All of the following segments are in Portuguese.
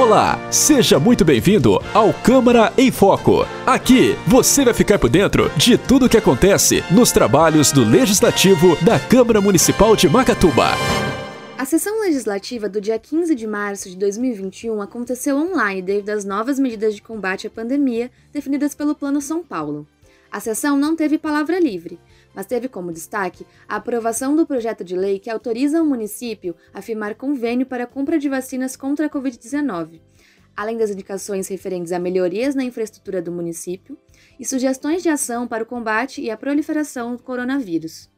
Olá, seja muito bem-vindo ao Câmara em Foco. Aqui você vai ficar por dentro de tudo o que acontece nos trabalhos do Legislativo da Câmara Municipal de Macatuba. A sessão legislativa do dia 15 de março de 2021 aconteceu online devido às novas medidas de combate à pandemia definidas pelo Plano São Paulo. A sessão não teve palavra livre, mas teve como destaque a aprovação do projeto de lei que autoriza o município a firmar convênio para a compra de vacinas contra a Covid-19, além das indicações referentes a melhorias na infraestrutura do município e sugestões de ação para o combate e a proliferação do coronavírus.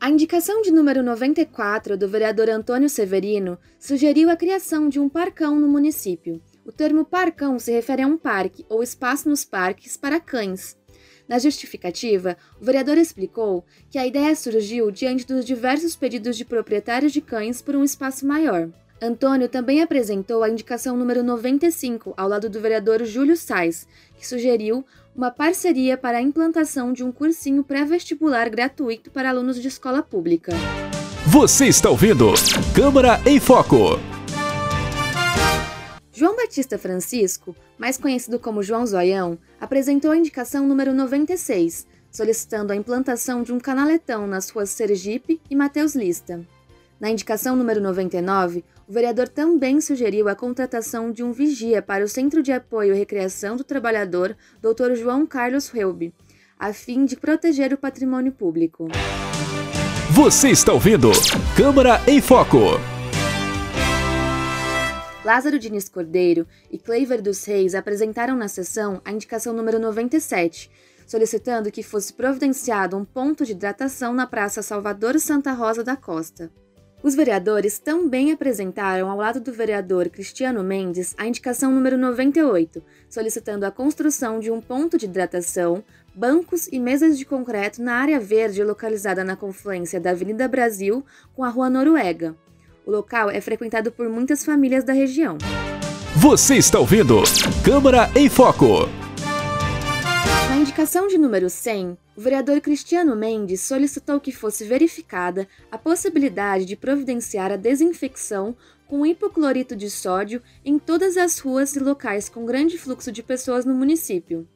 A indicação de número 94 do vereador Antônio Severino sugeriu a criação de um parcão no município. O termo parcão se refere a um parque ou espaço nos parques para cães, na justificativa, o vereador explicou que a ideia surgiu diante dos diversos pedidos de proprietários de cães por um espaço maior. Antônio também apresentou a indicação número 95 ao lado do vereador Júlio Sais, que sugeriu uma parceria para a implantação de um cursinho pré-vestibular gratuito para alunos de escola pública. Você está ouvindo Câmara em Foco. João Batista Francisco, mais conhecido como João Zoião, apresentou a indicação número 96, solicitando a implantação de um canaletão nas ruas Sergipe e Mateus Lista. Na indicação número 99, o vereador também sugeriu a contratação de um vigia para o Centro de Apoio e Recreação do Trabalhador, Dr. João Carlos Reube, a fim de proteger o patrimônio público. Você está ouvindo Câmara em Foco. Lázaro Diniz Cordeiro e Cleiver dos Reis apresentaram na sessão a indicação número 97, solicitando que fosse providenciado um ponto de hidratação na Praça Salvador Santa Rosa da Costa. Os vereadores também apresentaram, ao lado do vereador Cristiano Mendes, a indicação número 98, solicitando a construção de um ponto de hidratação, bancos e mesas de concreto na área verde localizada na confluência da Avenida Brasil com a Rua Noruega, o local é frequentado por muitas famílias da região. Você está ouvindo Câmara em Foco. Na indicação de número 100, o vereador Cristiano Mendes solicitou que fosse verificada a possibilidade de providenciar a desinfecção com hipoclorito de sódio em todas as ruas e locais com grande fluxo de pessoas no município,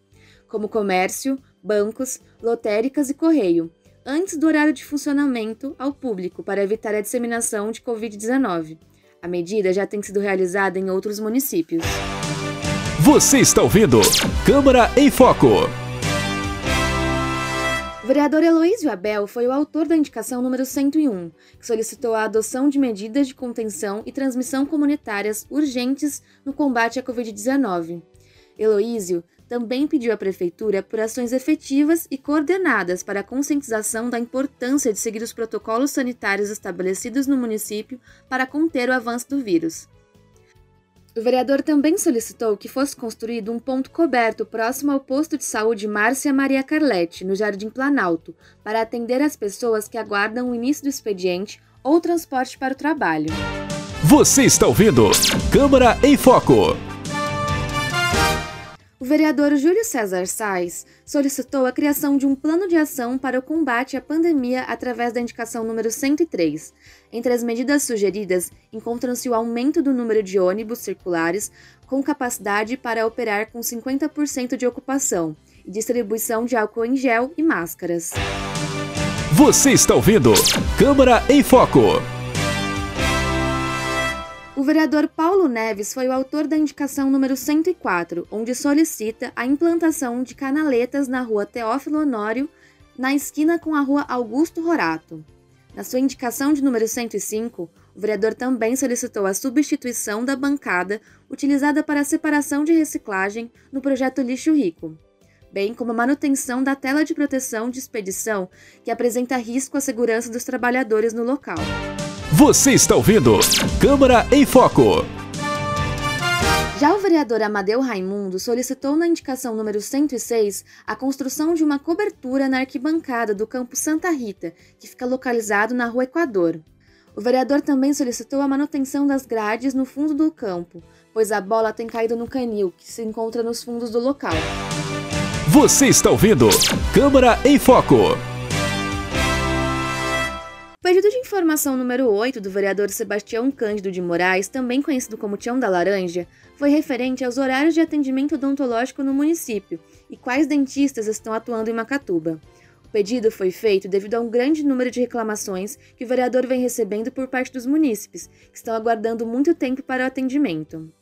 como comércio, bancos, lotéricas e correio, antes do horário de funcionamento ao público para evitar a disseminação de Covid-19. A medida já tem sido realizada em outros municípios. Você está ouvindo Câmara em Foco. O vereador Heloísio Abel foi o autor da indicação número 101, que solicitou a adoção de medidas de contenção e transmissão comunitárias urgentes no combate à Covid-19. Heloísio também pediu à Prefeitura por ações efetivas e coordenadas para a conscientização da importância de seguir os protocolos sanitários estabelecidos no município para conter o avanço do vírus. O vereador também solicitou que fosse construído um ponto coberto próximo ao posto de saúde Márcia Maria Carlete, no Jardim Planalto, para atender as pessoas que aguardam o início do expediente ou transporte para o trabalho. Você está ouvindo Câmara em Foco. O vereador Júlio César Sais solicitou a criação de um plano de ação para o combate à pandemia através da indicação número 103. Entre as medidas sugeridas encontram-se o aumento do número de ônibus circulares com capacidade para operar com 50% de ocupação e distribuição de álcool em gel e máscaras. Você está ouvindo Câmara em Foco. O vereador Paulo Neves foi o autor da indicação número 104, onde solicita a implantação de canaletas na rua Teófilo Honório, na esquina com a rua Augusto Rorato. Na sua indicação de número 105, o vereador também solicitou a substituição da bancada utilizada para a separação de reciclagem no projeto Lixo Rico, bem como a manutenção da tela de proteção de expedição que apresenta risco à segurança dos trabalhadores no local. Você está ouvindo Câmara em Foco. Já o vereador Amadeu Raimundo solicitou na indicação número 106 a construção de uma cobertura na arquibancada do campo Santa Rita, que fica localizado na Rua Equador. O vereador também solicitou a manutenção das grades no fundo do campo, pois a bola tem caído no canil, que se encontra nos fundos do local. Você está ouvindo Câmara em Foco. Informação número 8 do vereador Sebastião Cândido de Moraes, também conhecido como Tião da Laranja, foi referente aos horários de atendimento odontológico no município e quais dentistas estão atuando em Macatuba. O pedido foi feito devido a um grande número de reclamações que o vereador vem recebendo por parte dos munícipes, que estão aguardando muito tempo para o atendimento.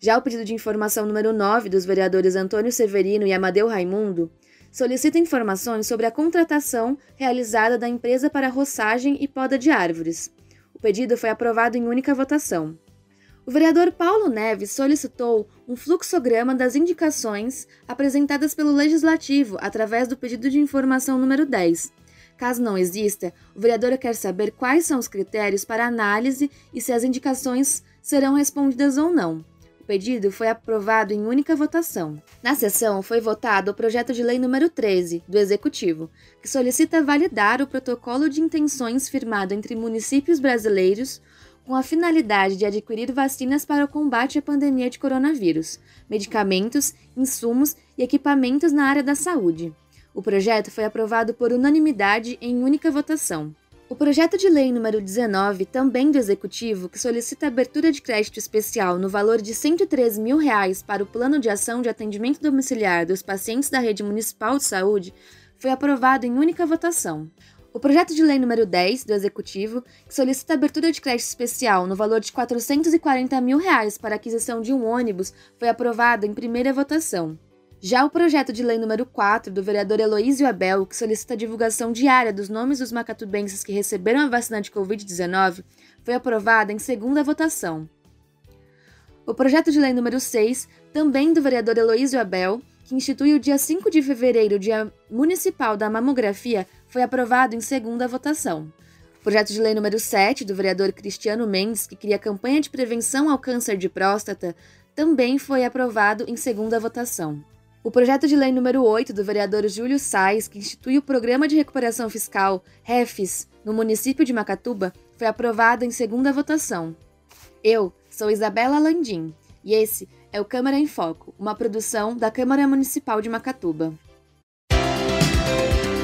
Já o pedido de informação número 9 dos vereadores Antônio Severino e Amadeu Raimundo solicita informações sobre a contratação realizada da empresa para roçagem e poda de árvores. O pedido foi aprovado em única votação. O vereador Paulo Neves solicitou um fluxograma das indicações apresentadas pelo Legislativo através do pedido de informação número 10. Caso não exista, o vereador quer saber quais são os critérios para análise e se as indicações serão respondidas ou não. O pedido foi aprovado em única votação. Na sessão foi votado o projeto de lei número 13 do Executivo, que solicita validar o protocolo de intenções firmado entre municípios brasileiros com a finalidade de adquirir vacinas para o combate à pandemia de coronavírus, medicamentos, insumos e equipamentos na área da saúde. O projeto foi aprovado por unanimidade em única votação. O projeto de lei número 19, também do Executivo, que solicita abertura de crédito especial no valor de 113 mil reais para o Plano de Ação de Atendimento Domiciliar dos Pacientes da Rede Municipal de Saúde, foi aprovado em única votação. O projeto de lei número 10 do Executivo, que solicita abertura de crédito especial no valor de 440 mil reais para aquisição de um ônibus, foi aprovado em primeira votação. Já o projeto de lei número 4 do vereador Heloísio Abel, que solicita a divulgação diária dos nomes dos macatubenses que receberam a vacina de Covid-19, foi aprovado em segunda votação. O projeto de lei número 6, também do vereador Heloísio Abel, que institui o dia 5 de fevereiro, Dia Municipal da Mamografia, foi aprovado em segunda votação. O projeto de lei número 7, do vereador Cristiano Mendes, que cria campanha de prevenção ao câncer de próstata, também foi aprovado em segunda votação. O projeto de lei número 8 do vereador Júlio Sais, que institui o Programa de Recuperação Fiscal, REFIS, no município de Macatuba, foi aprovado em segunda votação. Eu sou Isabela Landim e esse é o Câmara em Foco, uma produção da Câmara Municipal de Macatuba.